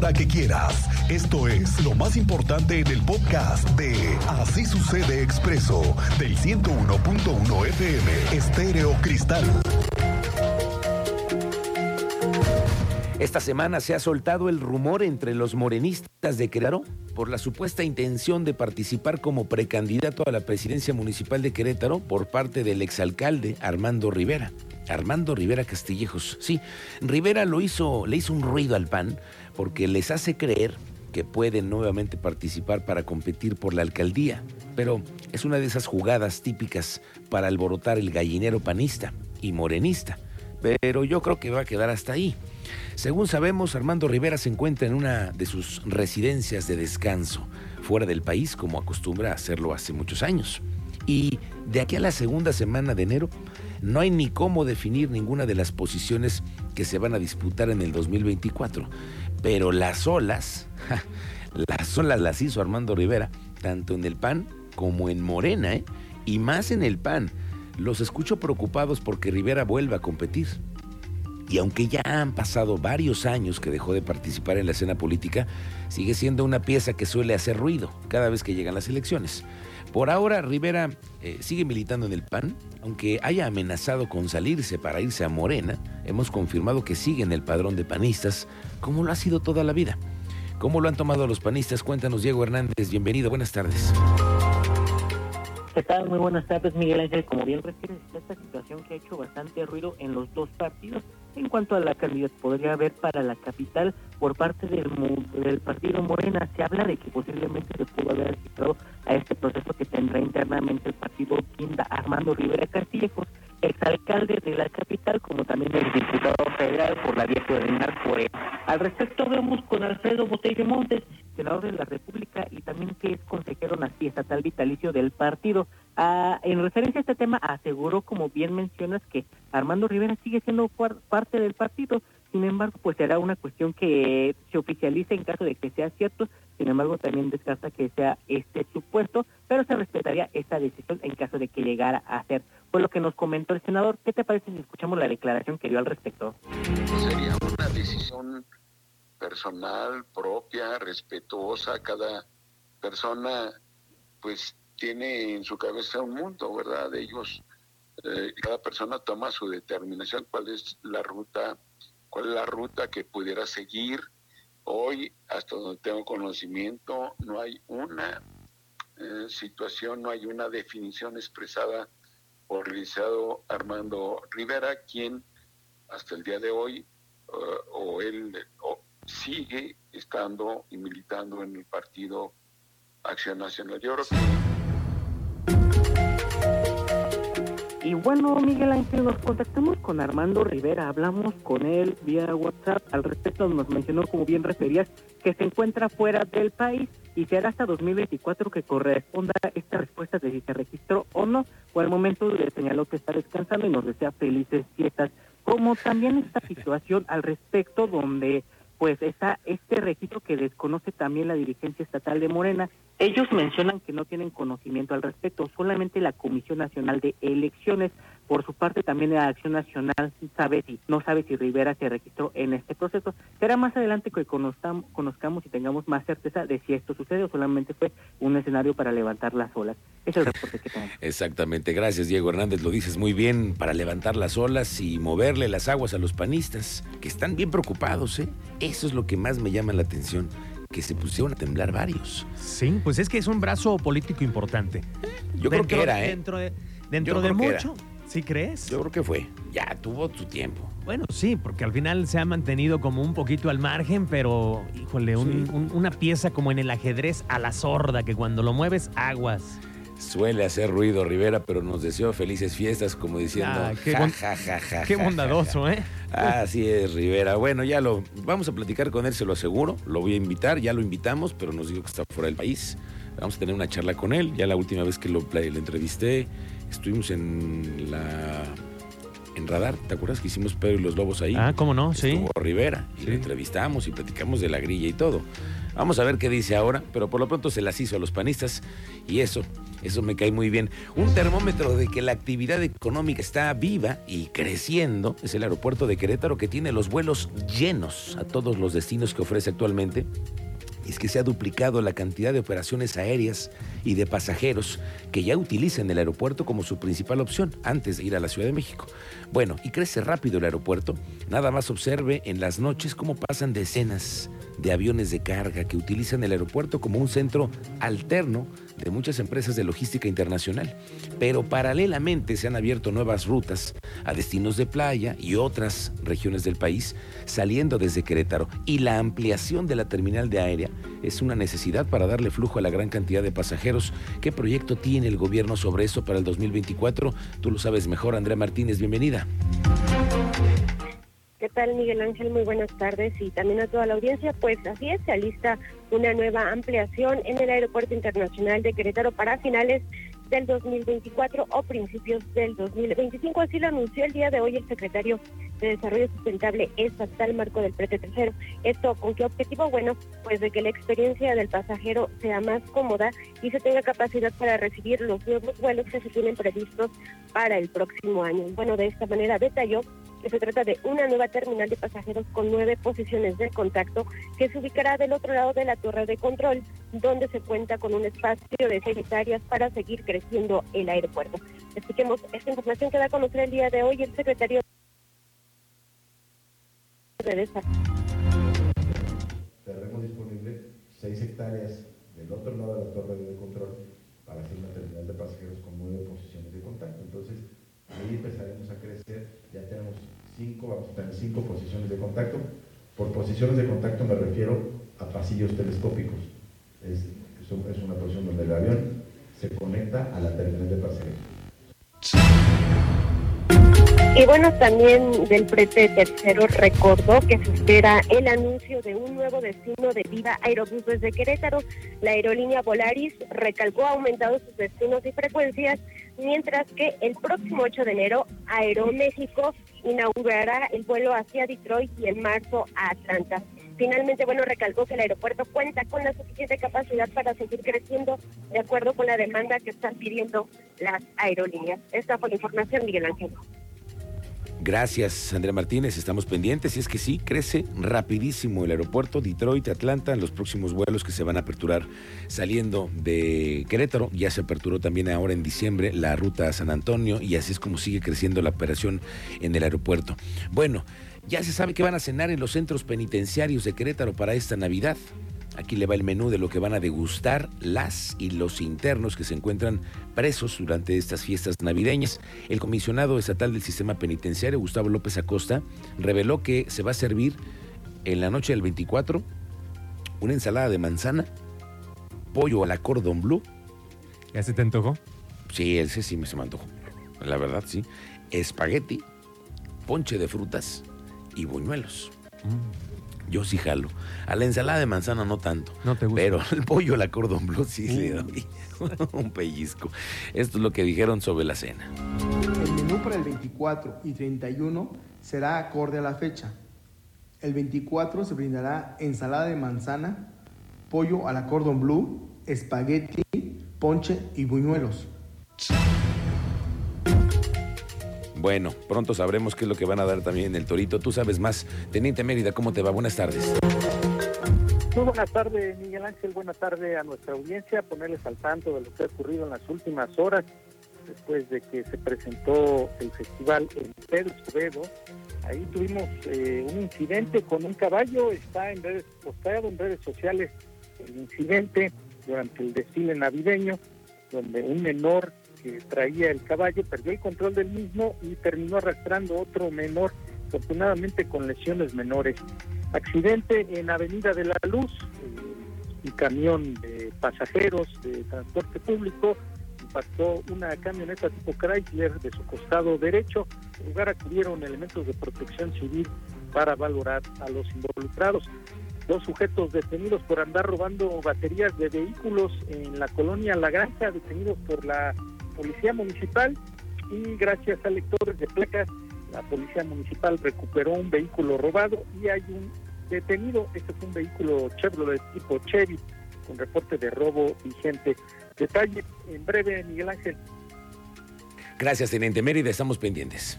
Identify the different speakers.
Speaker 1: hora que quieras. Esto es lo más importante en el podcast de Así sucede expreso del 101.1 FM Estéreo Cristal.
Speaker 2: Esta semana se ha soltado el rumor entre los morenistas de Querétaro por la supuesta intención de participar como precandidato a la presidencia municipal de Querétaro por parte del exalcalde Armando Rivera. Armando Rivera Castillejos. Sí, Rivera lo hizo, le hizo un ruido al PAN porque les hace creer que pueden nuevamente participar para competir por la alcaldía, pero es una de esas jugadas típicas para alborotar el gallinero panista y morenista. Pero yo creo que va a quedar hasta ahí. Según sabemos, Armando Rivera se encuentra en una de sus residencias de descanso, fuera del país, como acostumbra hacerlo hace muchos años. Y de aquí a la segunda semana de enero, no hay ni cómo definir ninguna de las posiciones que se van a disputar en el 2024. Pero las olas, las olas las hizo Armando Rivera, tanto en el PAN como en Morena, ¿eh? y más en el PAN. Los escucho preocupados porque Rivera vuelva a competir. Y aunque ya han pasado varios años que dejó de participar en la escena política, sigue siendo una pieza que suele hacer ruido cada vez que llegan las elecciones. Por ahora, Rivera eh, sigue militando en el PAN, aunque haya amenazado con salirse para irse a Morena, hemos confirmado que sigue en el padrón de panistas, como lo ha sido toda la vida. ¿Cómo lo han tomado los panistas? Cuéntanos, Diego Hernández. Bienvenido, buenas tardes.
Speaker 3: ¿Qué tal? Muy buenas tardes, Miguel Ángel. Como bien refieres, esta situación que ha hecho bastante ruido en los dos partidos. En cuanto a la candidatura, podría haber para la capital por parte del, del partido Morena. Se habla de que posiblemente se pudo haber asistido a este proceso que tendrá internamente el partido Quinda Armando Rivera Castillejos, exalcalde de la capital, como también el diputado federal por la vía por él. Al respecto, vemos con Alfredo Botello Montes, senador de la República y también que es consejero nacional estatal vitalicio del partido. En referencia a este tema, aseguró, como bien mencionas, que Armando Rivera sigue siendo parte del partido. Sin embargo, pues será una cuestión que se oficialice en caso de que sea cierto. Sin embargo, también descarta que sea este supuesto, pero se respetaría esta decisión en caso de que llegara a ser. Fue lo que nos comentó el senador. ¿Qué te parece si escuchamos la declaración que dio al respecto?
Speaker 4: Sería una decisión personal, propia, respetuosa. Cada persona, pues, tiene en su cabeza un mundo, ¿verdad? Ellos, eh, cada persona toma su determinación, cuál es la ruta, cuál es la ruta que pudiera seguir. Hoy, hasta donde tengo conocimiento, no hay una eh, situación, no hay una definición expresada por el licenciado Armando Rivera, quien hasta el día de hoy, eh, o él sigue estando y militando en el partido Acción Nacional. Yo creo
Speaker 3: y bueno, Miguel Ángel, nos contactamos con Armando Rivera, hablamos con él vía WhatsApp. Al respecto, nos mencionó, como bien referías, que se encuentra fuera del país y será hasta 2024 que corresponda esta respuesta de si se registró o no. Por el momento le señaló que está descansando y nos desea felices fiestas. Como también esta situación al respecto, donde pues está este registro que desconoce también la dirigencia estatal de Morena. Ellos mencionan que no tienen conocimiento al respecto, solamente la Comisión Nacional de Elecciones. Por su parte, también la Acción Nacional sabe si, no sabe si Rivera se registró en este proceso. Será más adelante que conozcamos, conozcamos y tengamos más certeza de si esto sucede o solamente fue un escenario para levantar las olas. Es el reporte que tenemos.
Speaker 2: Exactamente, gracias Diego Hernández, lo dices muy bien, para levantar las olas y moverle las aguas a los panistas, que están bien preocupados, ¿eh? Eso es lo que más me llama la atención que se pusieron a temblar varios.
Speaker 5: Sí, pues es que es un brazo político importante.
Speaker 2: Yo creo que era, ¿eh?
Speaker 5: Dentro de, dentro de mucho. ¿Sí crees?
Speaker 2: Yo creo que fue. Ya tuvo su tiempo.
Speaker 5: Bueno, sí, porque al final se ha mantenido como un poquito al margen, pero, híjole, una pieza como en el ajedrez a la sorda, que cuando lo mueves, aguas.
Speaker 2: Suele hacer ruido Rivera, pero nos deseo felices fiestas, como diciendo, ah,
Speaker 5: qué, qué bondadoso, ¿eh?
Speaker 2: Así es, Rivera. Bueno, ya lo vamos a platicar con él, se lo aseguro. Lo voy a invitar, ya lo invitamos, pero nos dijo que está fuera del país. Vamos a tener una charla con él. Ya la última vez que lo, le entrevisté, estuvimos en la en Radar. ¿Te acuerdas que hicimos Pedro y los Lobos ahí?
Speaker 5: Ah, ¿cómo no? Sí.
Speaker 2: Estuvo Rivera y
Speaker 5: Sí.
Speaker 2: lo entrevistamos y platicamos de la grilla y todo. Vamos a ver qué dice ahora, pero por lo pronto se las hizo a los panistas y eso, eso me cae muy bien. Un termómetro de que la actividad económica está viva y creciendo es el aeropuerto de Querétaro que tiene los vuelos llenos a todos los destinos que ofrece actualmente. Es que se ha duplicado la cantidad de operaciones aéreas y de pasajeros que ya utilizan el aeropuerto como su principal opción antes de ir a la Ciudad de México. Bueno, y crece rápido el aeropuerto. Nada más observe en las noches cómo pasan decenas de aviones de carga que utilizan el aeropuerto como un centro alterno de muchas empresas de logística internacional. Pero paralelamente se han abierto nuevas rutas a destinos de playa y otras regiones del país saliendo desde Querétaro. Y la ampliación de la terminal de aérea es una necesidad para darle flujo a la gran cantidad de pasajeros. ¿Qué proyecto tiene el gobierno sobre eso para el 2024? Tú lo sabes mejor, Andrea Martínez, bienvenida.
Speaker 6: ¿Qué tal, Miguel Ángel? Muy buenas tardes y también a toda la audiencia. Pues así es, se alista una nueva ampliación en el Aeropuerto Internacional de Querétaro para finales del 2024 o principios del 2025. Así lo anunció el día de hoy el secretario de Desarrollo Sustentable Estatal, Marco del Prete Tercero. ¿Esto con qué objetivo? Bueno, pues de que la experiencia del pasajero sea más cómoda y se tenga capacidad para recibir los nuevos vuelos que se tienen previstos para el próximo año. Bueno, de esta manera detalló que se trata de una nueva terminal de pasajeros con nueve posiciones de contacto que se ubicará del otro lado de la torre de control, donde se cuenta con un espacio de seis hectáreas para seguir creciendo el aeropuerto. Escuchemos esta información que da a conocer el día de hoy el secretario de Desarrollo.
Speaker 7: terreno disponible, 6 hectáreas del otro lado de la torre de control para hacer una terminal de pasajeros con nueve posiciones de contacto. Entonces, ahí empezaremos a crecer, ya tenemos cinco, vamos a tener cinco posiciones de contacto. Por posiciones de contacto me refiero a pasillos telescópicos. Es, es un- es una posición donde el avión se conecta a la terminal de pasajeros.
Speaker 6: Y bueno, también del prete tercero recordó que se espera el anuncio de un nuevo destino de Viva Aerobús desde Querétaro. La aerolínea Volaris recalcó aumentado sus destinos y frecuencias, mientras que el próximo 8 de enero Aeroméxico inaugurará el vuelo hacia Detroit y en marzo a Atlanta. Finalmente, bueno, recalcó que el aeropuerto cuenta con la suficiente capacidad para seguir creciendo de acuerdo con la demanda que están pidiendo las aerolíneas. Esta fue la información, Miguel Ángel.
Speaker 2: Gracias, Andrea Martínez. Estamos pendientes. Y es que sí, crece rapidísimo el aeropuerto Detroit, Atlanta, en los próximos vuelos que se van a aperturar saliendo de Querétaro. Ya se aperturó también ahora en diciembre la ruta a San Antonio y así es como sigue creciendo la operación en el aeropuerto. Bueno, ya se sabe que van a cenar en los centros penitenciarios de Querétaro para esta Navidad. Aquí le va el menú de lo que van a degustar las y los internos que se encuentran presos durante estas fiestas navideñas. El comisionado estatal del sistema penitenciario, Gustavo López Acosta, reveló que se va a servir en la noche del 24 una ensalada de manzana, pollo a la cordon bleu,
Speaker 5: ¿Ya se te antojó?
Speaker 2: sí, ese sí me se me antojó, la verdad sí, espagueti, ponche de frutas y buñuelos. Yo sí jalo. A la ensalada de manzana no tanto.
Speaker 5: No te gusta.
Speaker 2: Pero el pollo a la cordon bleu sí le doy un pellizco. Esto es lo que dijeron sobre la cena.
Speaker 8: El menú para el 24 y 31 será acorde a la fecha. El 24 se brindará ensalada de manzana, pollo a la cordon bleu, espagueti, ponche y buñuelos.
Speaker 2: Bueno, pronto sabremos qué es lo que van a dar también en el Torito. Tú sabes más. Teniente Mérida, ¿cómo te va? Buenas tardes.
Speaker 9: Muy buenas tardes, Miguel Ángel. Buenas tardes a nuestra audiencia. Ponerles al tanto de lo que ha ocurrido en las últimas horas después de que se presentó el festival en Pedro Escobedo. Ahí tuvimos eh, un incidente con un caballo. Está en redes, posteado en redes sociales el incidente durante el desfile navideño, donde un menor que traía el caballo perdió el control del mismo y terminó arrastrando otro menor, afortunadamente con lesiones menores. Accidente en Avenida de la Luz, eh, un camión de pasajeros de transporte público impactó una camioneta tipo Chrysler de su costado derecho. En lugar acudieron elementos de protección civil para valorar a los involucrados. Dos sujetos detenidos por andar robando baterías de vehículos en la colonia La Granja, detenidos por la Policía Municipal y gracias a lectores de placas La policía municipal recuperó un vehículo robado y hay un detenido. Este es un vehículo Chevrolet tipo Chevy con reporte de robo vigente. Detalle en breve, Miguel Ángel.
Speaker 2: Gracias, Teniente Mérida. Estamos pendientes.